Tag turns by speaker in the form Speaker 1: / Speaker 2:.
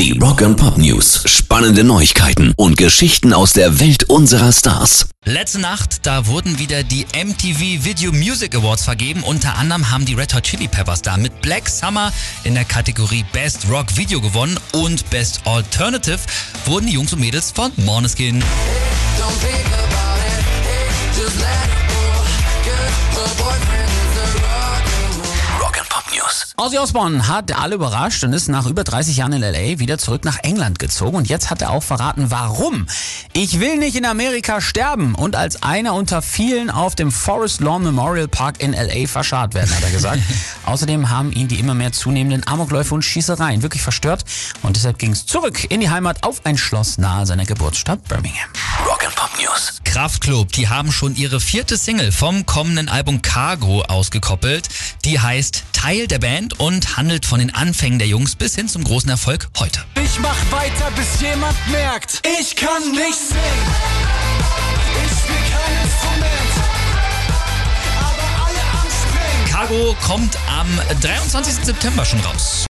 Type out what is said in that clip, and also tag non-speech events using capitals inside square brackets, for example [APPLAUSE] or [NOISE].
Speaker 1: Die Rock and Pop News. Spannende Neuigkeiten und Geschichten aus der Welt unserer Stars.
Speaker 2: Letzte Nacht, da wurden wieder die MTV Video Music Awards vergeben. Unter anderem haben die Red Hot Chili Peppers da mit Black Summer in der Kategorie Best Rock Video gewonnen und Best Alternative wurden die Jungs und Mädels von Måneskin.
Speaker 1: Rock
Speaker 3: Ozzy Osbourne hat alle überrascht und ist nach über 30 Jahren in LA wieder zurück nach England gezogen. Und jetzt hat er auch verraten, warum. Ich will nicht in Amerika sterben und als einer unter vielen auf dem Forest Lawn Memorial Park in LA verscharrt werden, hat er gesagt. [LAUGHS] Außerdem haben ihn die immer mehr zunehmenden Amokläufe und Schießereien wirklich verstört. Und deshalb ging es zurück in die Heimat auf ein Schloss nahe seiner Geburtsstadt Birmingham.
Speaker 1: Rock and Pop News.
Speaker 2: Kraftklub, die haben schon ihre vierte Single vom kommenden Album Cargo ausgekoppelt. Die heißt Teil der Band und handelt von den Anfängen der Jungs bis hin zum großen Erfolg heute.
Speaker 4: Ich mach weiter, bis jemand merkt, ich kann nicht singen. Ich spiel kein Instrument, aber alle am Springen.
Speaker 2: Cargo kommt am 23. September schon raus.